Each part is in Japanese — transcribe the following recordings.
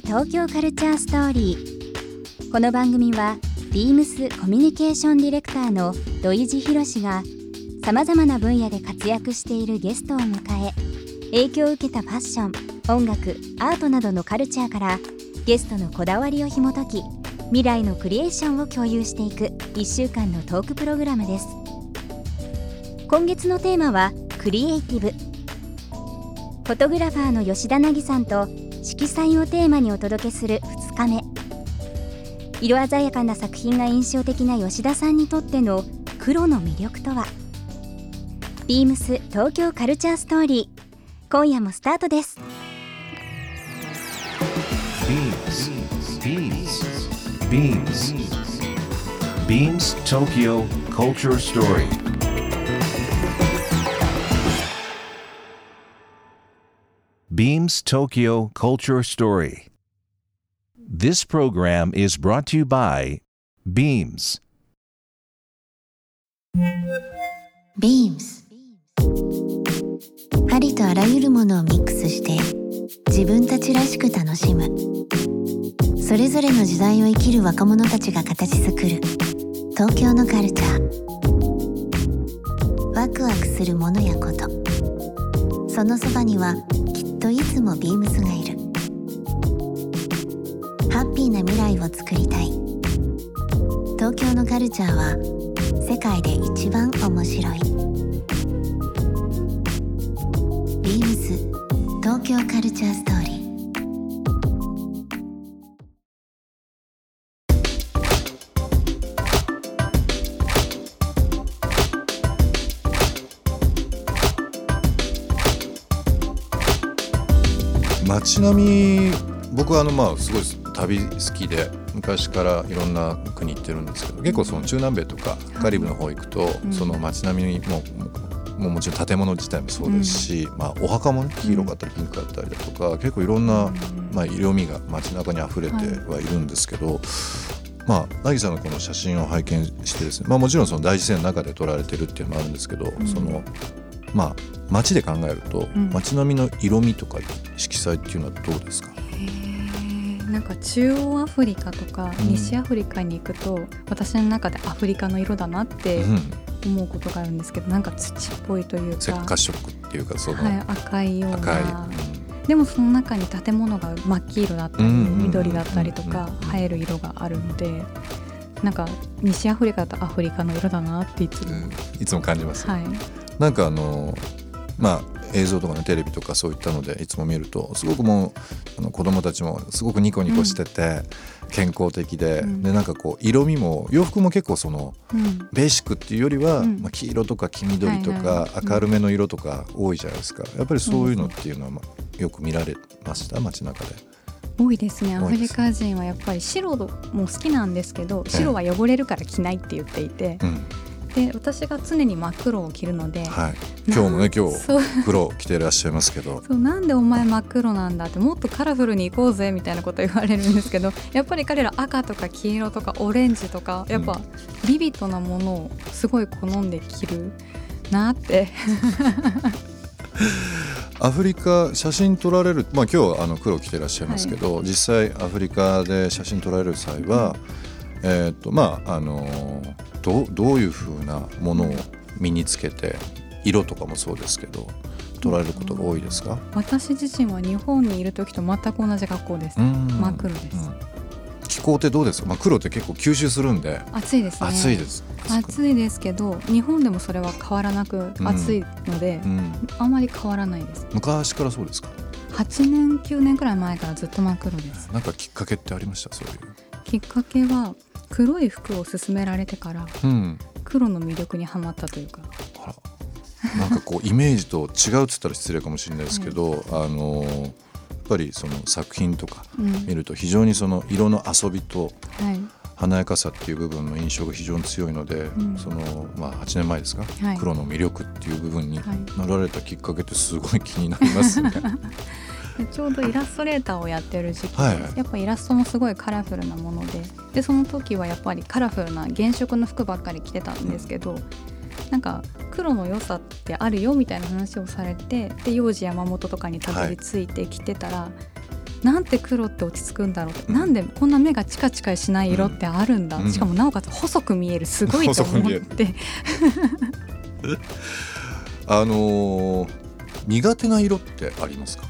東京カルチャーストーリー。この番組はビームスコミュニケーションディレクターの土井博志がさまざまな分野で活躍しているゲストを迎え影響を受けたファッション音楽アートなどのカルチャーからゲストのこだわりを紐解き未来のクリエーションを共有していく1週間のトークプログラムです。今月のテーマはクリエイティブ。フォトグラファーの吉田凪さんと色彩をテーマにお届けする2日目。色鮮やかな作品が印象的な吉田さんにとっての黒の魅力とは？ビームス東京カルチャーストーリー。今夜もスタートです。BEAMS BEAMS TOKYO Culture Story BEAMS Tokyo Culture Story. This program is brought to you by BEAMS. Beams. ありとあらゆるものをミックスして自分たちらしく楽しむ。それぞれの時代を生きる若者たちが形作る東京のカルチャー。ワクワクするものやこと。そのそばにはといつもビームスがいる。ハッピーな未来をつくりたい。東京のカルチャーは世界で一番面白い。ビームス東京カルチャーストーリー。街並み僕はあのまあすごい旅好きで昔からいろんな国行ってるんですけど結構その中南米とかカリブの方行くと、その街並みももうもちろん建物自体もそうですし、まあ、お墓も、ね、黄色かったりピンクだったりだとか、結構いろんな、まあ、色味が街中に溢れてはい。るんですけど、まあ渚のこの写真を拝見してですね、まあ、もちろんその大自然の中で撮られてるっていうのもあるんですけど、そのまあ街で考えると、街並みの色味とか色彩っていうのはどうですか、なんか中央アフリカとか西アフリカに行くと、私の中でアフリカの色だなってうん、思うことがあるんですけどなんか土っぽいという赤か、色っていうかその、はい、赤いよう赤い、なでもその中に建物が真っ黄色だったりうんうんうんうん緑だったりとかうん映える色があるのでなんか西アフリカだとアフリカの色だなっていつも、うん。いつも感じます、はい、なんかあのまあ映像とかねテレビとかそういったのでいつも見るとすごくもうあの子供たちもすごくニコニコしてて、健康的で、うん。でなんかこう色味も洋服も結構そのうん。ベーシックっていうよりは、うん。まあ、黄色とか黄緑とはいかはい。明るめの色とか多いじゃないですか。やっぱりそういうのっていうのは、まあ、よく見られました？街中で。多いですね。アフリカ人はやっぱり白も好きなんですけど白は汚れるから着ないって言っていて。うんで私が常に真っ黒を着るので、はい、今日もね今日 黒着てらっしゃいますけど。そうなんでお前真っ黒なんだってもっとカラフルに行こうぜみたいなこと言われるんですけど やっぱり彼ら赤とか黄色とかオレンジとかやっぱビビッドなものをすごい好んで着るなって。アフリカ写真撮られる、まあ、今日あの黒着てらっしゃいますけど、実際アフリカで写真撮られる際は、えーっとまああのどうどういうふうなものを身につけて色とかもそうですけど撮られることが多いですか、私自身は日本にいる時と全く同じ格好です、うん。真っ黒です、うん。気候ってどうですか、まあ、黒って結構吸収するんで。暑いですね。暑いです。暑いですけど日本でもそれは変わらなくうん。暑いので、うん、あんまり変わらないです。昔からそうですか？8年9年くらい前からずっと真っ黒です。なんかきっかけってありました？そういう、きっかけは黒い服を勧められてからうん、黒の魅力にはまったというか。なんかこうイメージと違うっつったら失礼かもしれないですけど、あのーやっぱりその作品とかうん。見ると非常にその色の遊びとはい。華やかさっていう部分の印象が非常に強いので、ん。そのまあ8年前ですか、はい。黒の魅力っていう部分にはい。なられたきっかけってすごい気になりますね。で ちょうどイラストレーターをやってる時期。で、はい。はいやっぱイラストもすごいカラフルなもので。でその時はやっぱりカラフルな原色の服ばっかり着てたんですけど、なんか黒の良さってあるよみたいな話をされてで幼児山本とかにたどり着いてきてたら、なんて黒って落ち着くんだろうって、なんでこんな目がチカチカしない色ってあるんだ、うん。しかもなおかつ細く見えるすごいと思って。あのー苦手な色ってありますか？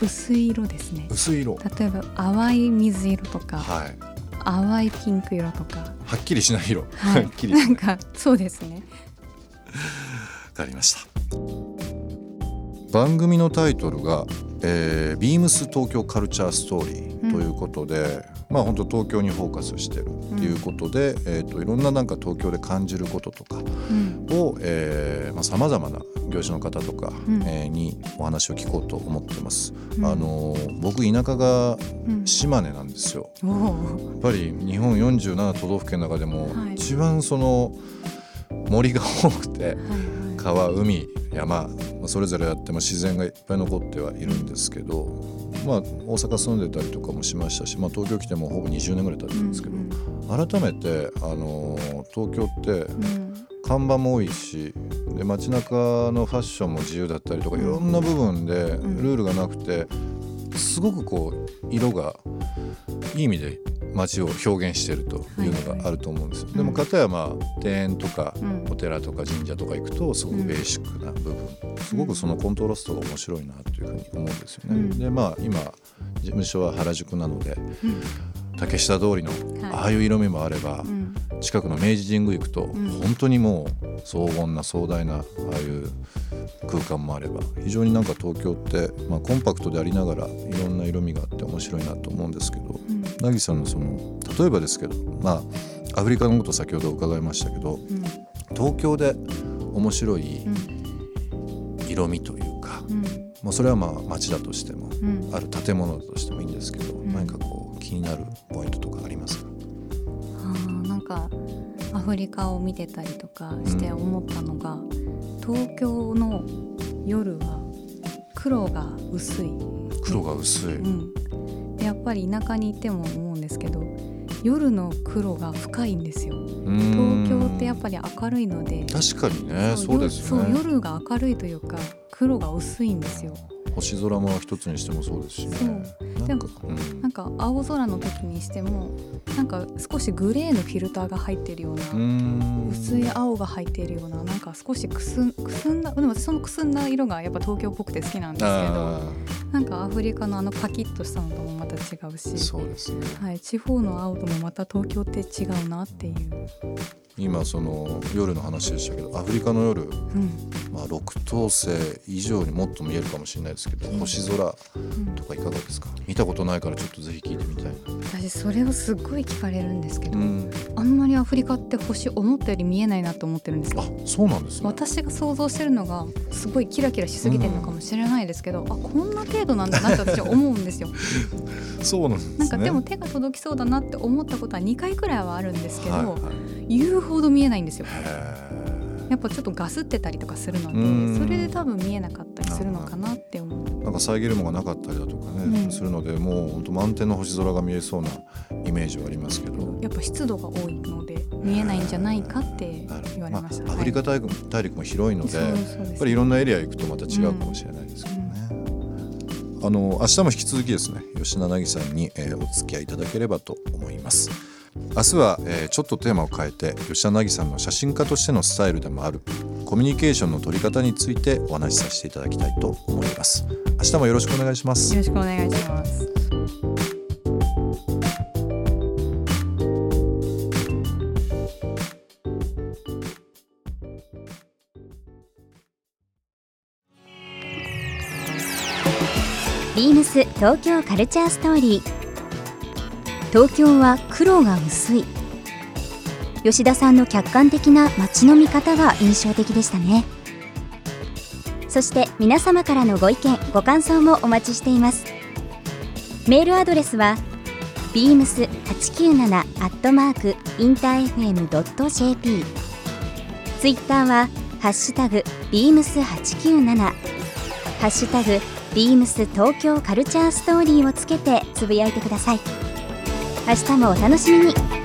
薄い色ですね。薄い色。例えば淡い水色とかはい。淡いピンク色とか。はっきりしない色、はい。はっきりなんかそうですね。わかりました。番組のタイトルが「えー、ビームス東京カルチャーストーリー」ということで、まあ本当東京にフォーカスしてるっていうことで、えー、といろんななんか東京で感じることとかうん。をさまざ、まな業種の方とか、うん。えーにお話を聞こうと思ってます。うん。あのー僕田舎がうん。島根なんですよ。やっぱり日本47都道府県の中でもはい。一番その森が多くてはいはい。川海山まあそれぞれあっても自然がいっぱい残ってはいるんですけど、まあ、大阪住んでたりとかもしましたし、まあ、東京来てもほぼ20年ぐらい経ってるんですけど、うん改めて、あのー東京ってうん。看板も多いしで街中のファッションも自由だったりとかいろんな部分でルん。ールがなくてすごくこう色がいい意味で街を表現してるというのがあると思うんですよ。でも片やまあ庭園とかうん。お寺とか神社とか行くとすごくベーシックな部分、すごくそのコントラストが面白いなというふうに思うんですよね。うん。でまあ今事務所は原宿なのでうん。竹下通りのはい。ああいう色味もあれば、うん。近くの明治神宮行くと、ん。本当にもう荘厳な壮大なああいう空間もあれば非常になんか東京って、まあ、コンパクトでありながらいろんな色味があって面白いなと思うんですけどうん。凪さんのその例えばですけどまあアフリカのこと先ほど伺いましたけどうん。東京で面白いうん。色味というか、うん。まあ、それはまあ街だとしてもうん。ある建物だとしてもいいんですけど、ん。何かこう気になるポイントとかありますか？なんかアフリカを見てたりとかして思ったのが、東京の夜は黒が薄い、黒が薄い、うん、でやっぱり田舎にいても思うんですけど夜の黒が深いんですよ。東京ってやっぱり明るいので。確かにねそうですよそうね夜が明るいというか黒が薄いんですよ。星空も一つにしてもそうですしね。そうなんかでうん。なんか青空の時にしてもなんか少しグレーのフィルターが入ってるような、薄い青が入っているようななんか少しくすんくすんだでも私そのくすんだ色がやっぱ東京っぽくて好きなんですけどあなんかアフリカのあのパキッとしたのともまた違うーし、そうですね。はい、地方の青ともまた東京って違うなっていう、今その夜の話でしたけどアフリカの夜、うん。まあ、六等星以上にもっと見えるかもしれないですけど、星空うんとかいかがですか？見たことないからちょっとぜひ聞いてみたいな。私それをすっごい聞かれるんですけど、うん。あんまりアフリカって星思ったより見えないなと思ってるんですよ。あそうなんですね。私が想像してるのがすごいキラキラしすぎてるのかもしれないですけど、あこんな程度なんだなって私は思うんですよ。そうなんですね。なんかでも手が届きそうだなって思ったことは2回くらいはあるんですけど、はいはい言うほど見えないんですよ。へやっぱちょっとガスってたりとかするのうん。でそれで多分見えなかったりするのかなって思う。ーなんか遮るものがなかったりだとかね、うん。するのでもう本当満天の星空が見えそうなイメージはありますけど。やっぱ湿度が多いので見えないんじゃないかって言われました、あアフリカ大陸,、大陸も広いのでやっぱりいろんなエリア行くとまた違うかもしれないですけどね。あの明日も引き続きですね吉田凪さんに、えーお付き合いいただければと思います。明日は、えーちょっとテーマを変えて吉田凪さんの写真家としてのスタイルでもあるコミュニケーションの取り方についてお話しさせていただきたいと思います。明日もよろしくお願いしますよ。ろしくお願いしますビームス東京カルチャーストーリー東京は黒が薄い。吉田さんの客観的な街の見方が印象的でしたね。そして皆様からのご意見ご感想もお待ちしています。メールアドレスは beams897 アットマークインター FM.jp ツイッターはハッシュタグ beams897 ハッシュタグビームス東京カルチャーストーリーをつけてつぶやいてください。明日もお楽しみに。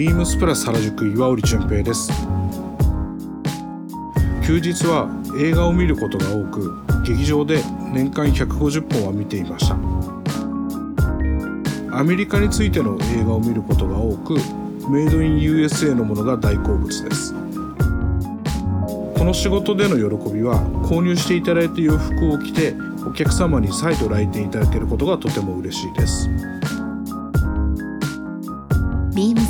ビームスプラス原宿岩織純平です。休日は映画を見ることが多く劇場で年間150本は見ていました。アメリカについての映画を見ることが多くメイドイン USA のものが大好物です。この仕事での喜びは購入していただいた洋服を着てお客様に再度来店いただけることがとても嬉しいです。ビーム